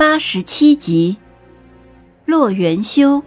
八十七集，洛元修。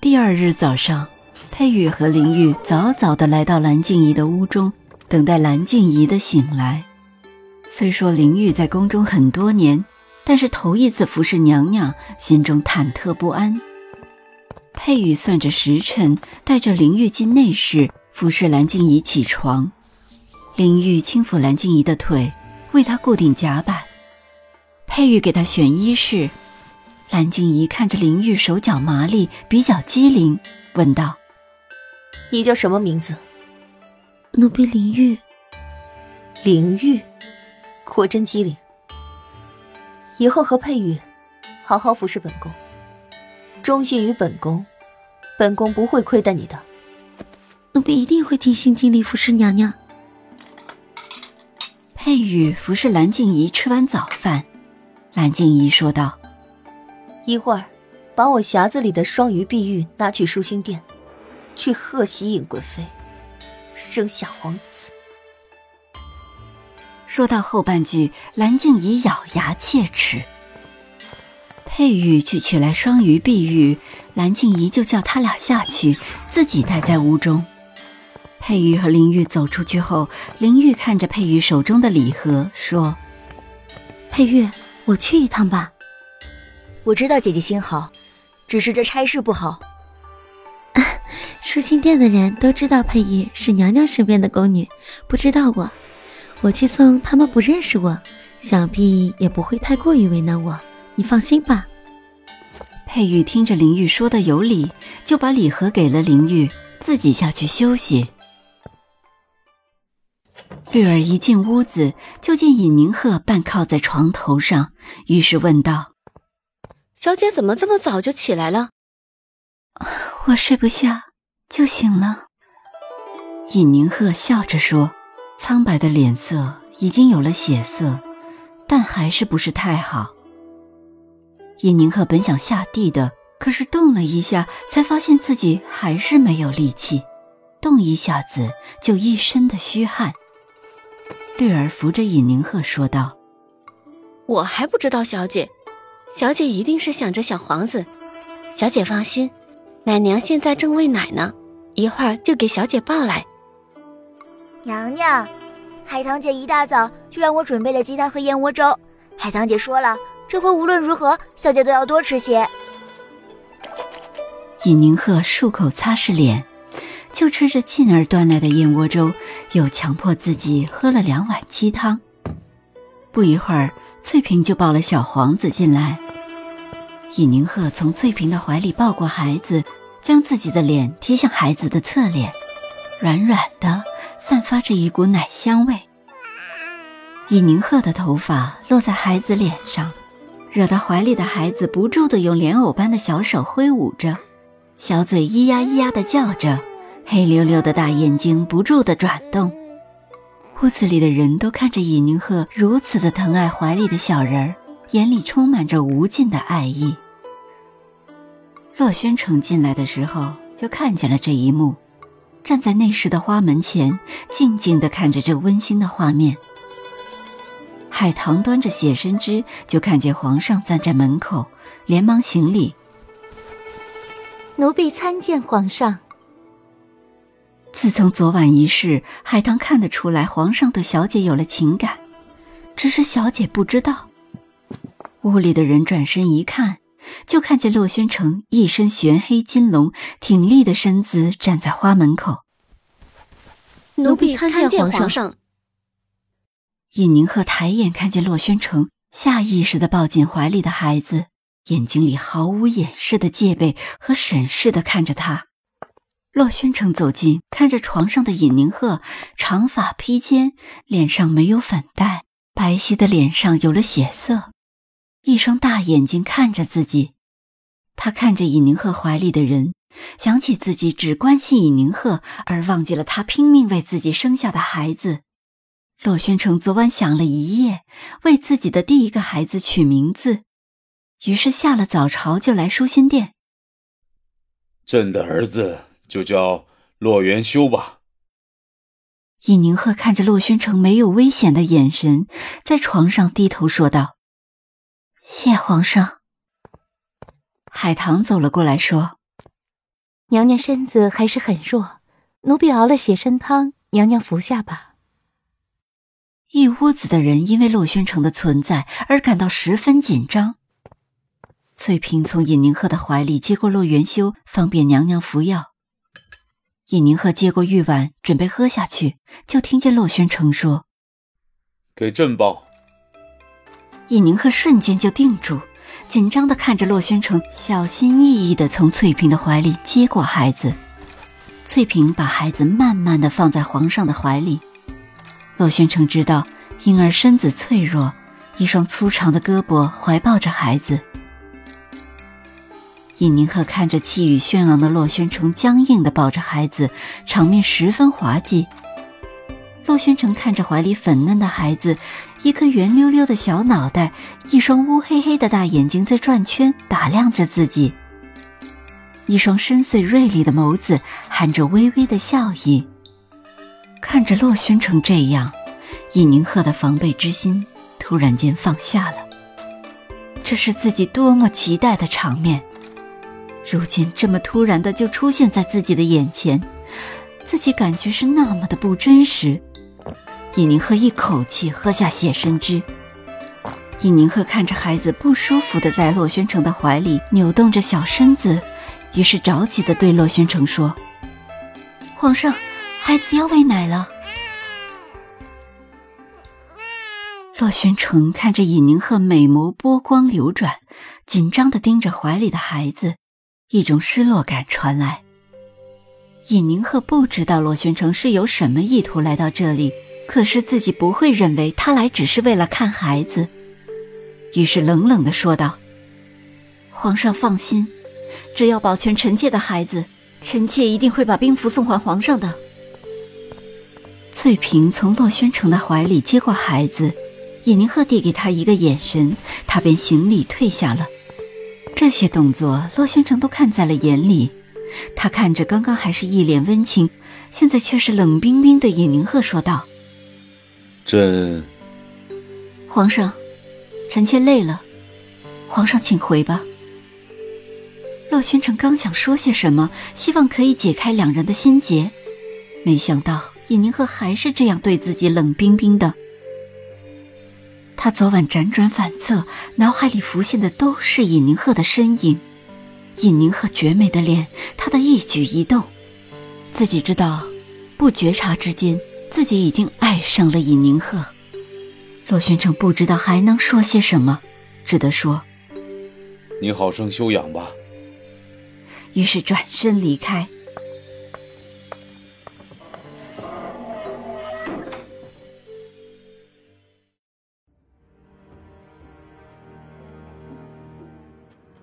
第二日早上，佩玉和林玉早早的来到蓝静怡的屋中，等待蓝静怡的醒来。虽说林玉在宫中很多年，但是头一次服侍娘娘，心中忐忑不安。佩玉算着时辰，带着林玉进内室。服侍蓝静怡起床，林玉轻抚蓝静怡的腿，为她固定甲板。佩玉给她选衣饰，蓝静怡看着林玉手脚麻利，比较机灵，问道：“你叫什么名字？”“奴婢林玉。”“林玉，果真机灵。以后和佩玉好好服侍本宫，忠心于本宫，本宫不会亏待你的。”奴婢一定会尽心尽力服侍娘娘。佩玉服侍蓝静怡吃完早饭，蓝静怡说道：“一会儿，把我匣子里的双鱼碧玉拿去舒心殿，去贺喜尹贵妃生下皇子。”说到后半句，蓝静怡咬牙切齿。佩玉去取来双鱼碧玉，蓝静怡就叫他俩下去，自己待在屋中。佩玉和林玉走出去后，林玉看着佩玉手中的礼盒，说：“佩玉，我去一趟吧。我知道姐姐心好，只是这差事不好。舒心殿的人都知道佩玉是娘娘身边的宫女，不知道我。我去送他们，不认识我，想必也不会太过于为难我。你放心吧。”佩玉听着林玉说的有理，就把礼盒给了林玉，自己下去休息。绿儿一进屋子，就见尹宁鹤半靠在床头上，于是问道：“小姐怎么这么早就起来了？”“我睡不下，就醒了。”尹宁鹤笑着说，苍白的脸色已经有了血色，但还是不是太好。尹宁鹤本想下地的，可是动了一下，才发现自己还是没有力气，动一下子就一身的虚汗。绿儿扶着尹宁鹤说道：“我还不知道，小姐，小姐一定是想着小皇子。小姐放心，奶娘现在正喂奶呢，一会儿就给小姐抱来。”娘娘，海棠姐一大早就让我准备了鸡汤和燕窝粥。海棠姐说了，这回无论如何，小姐都要多吃些。尹宁鹤漱口擦拭脸。就吃着沁儿端来的燕窝粥，又强迫自己喝了两碗鸡汤。不一会儿，翠萍就抱了小皇子进来。尹宁鹤从翠萍的怀里抱过孩子，将自己的脸贴向孩子的侧脸，软软的，散发着一股奶香味。尹宁鹤的头发落在孩子脸上，惹得怀里的孩子不住地用莲藕般的小手挥舞着，小嘴咿呀咿呀地叫着。黑溜溜的大眼睛不住的转动，屋子里的人都看着尹宁鹤如此的疼爱怀里的小人儿，眼里充满着无尽的爱意。洛宣城进来的时候就看见了这一幕，站在内室的花门前，静静地看着这温馨的画面。海棠端着血参枝，就看见皇上站在门口，连忙行礼：“奴婢参见皇上。”自从昨晚一事，海棠看得出来，皇上对小姐有了情感，只是小姐不知道。屋里的人转身一看，就看见洛宣城一身玄黑金龙，挺立的身姿站在花门口。奴婢参见皇上。尹宁鹤抬眼看见洛宣城，下意识的抱紧怀里的孩子，眼睛里毫无掩饰的戒备和审视的看着他。洛宣城走近，看着床上的尹宁鹤，长发披肩，脸上没有粉黛，白皙的脸上有了血色，一双大眼睛看着自己。他看着尹宁鹤怀里的人，想起自己只关心尹宁鹤，而忘记了他拼命为自己生下的孩子。洛宣城昨晚想了一夜，为自己的第一个孩子取名字，于是下了早朝就来舒心殿。朕的儿子就叫洛元修吧。尹宁鹤看着洛宣城没有危险的眼神，在床上低头说道：“谢皇上。”海棠走了过来，说：“娘娘身子还是很弱，奴婢熬了血参汤，娘娘服下吧。”一屋子的人因为洛宣城的存在而感到十分紧张。翠萍从尹宁鹤的怀里接过洛元修，方便娘娘服药。尹宁鹤接过玉碗，准备喝下去，就听见洛宣城说：“给朕报。”尹宁鹤瞬间就定住，紧张的看着洛宣城，小心翼翼的从翠萍的怀里接过孩子。翠萍把孩子慢慢的放在皇上的怀里。洛宣城知道婴儿身子脆弱，一双粗长的胳膊怀抱着孩子。尹宁鹤看着气宇轩昂的洛宣城僵硬的抱着孩子，场面十分滑稽。洛宣城看着怀里粉嫩的孩子，一颗圆溜溜的小脑袋，一双乌黑黑的大眼睛在转圈打量着自己，一双深邃锐利的眸子含着微微的笑意。看着洛宣城这样，尹宁鹤的防备之心突然间放下了。这是自己多么期待的场面。如今这么突然的就出现在自己的眼前，自己感觉是那么的不真实。尹宁鹤一口气喝下血参汁。尹宁鹤看着孩子不舒服的在洛宣城的怀里扭动着小身子，于是着急的对洛宣城说：“皇上，孩子要喂奶了。”洛宣城看着尹宁鹤美眸波光流转，紧张的盯着怀里的孩子。一种失落感传来。尹宁鹤不知道洛宣城是有什么意图来到这里，可是自己不会认为他来只是为了看孩子，于是冷冷的说道：“皇上放心，只要保全臣妾的孩子，臣妾一定会把兵符送还皇上的。”翠萍从洛宣城的怀里接过孩子，尹宁鹤递给他一个眼神，他便行礼退下了。这些动作，洛宣城都看在了眼里。他看着刚刚还是一脸温情，现在却是冷冰冰的尹宁鹤，说道：“朕……皇上，臣妾累了，皇上请回吧。”洛宣城刚想说些什么，希望可以解开两人的心结，没想到尹宁鹤还是这样对自己冷冰冰的。他昨晚辗转反侧，脑海里浮现的都是尹宁鹤的身影，尹宁鹤绝美的脸，他的一举一动，自己知道，不觉察之间，自己已经爱上了尹宁鹤。洛宣城不知道还能说些什么，只得说：“你好生休养吧。”于是转身离开。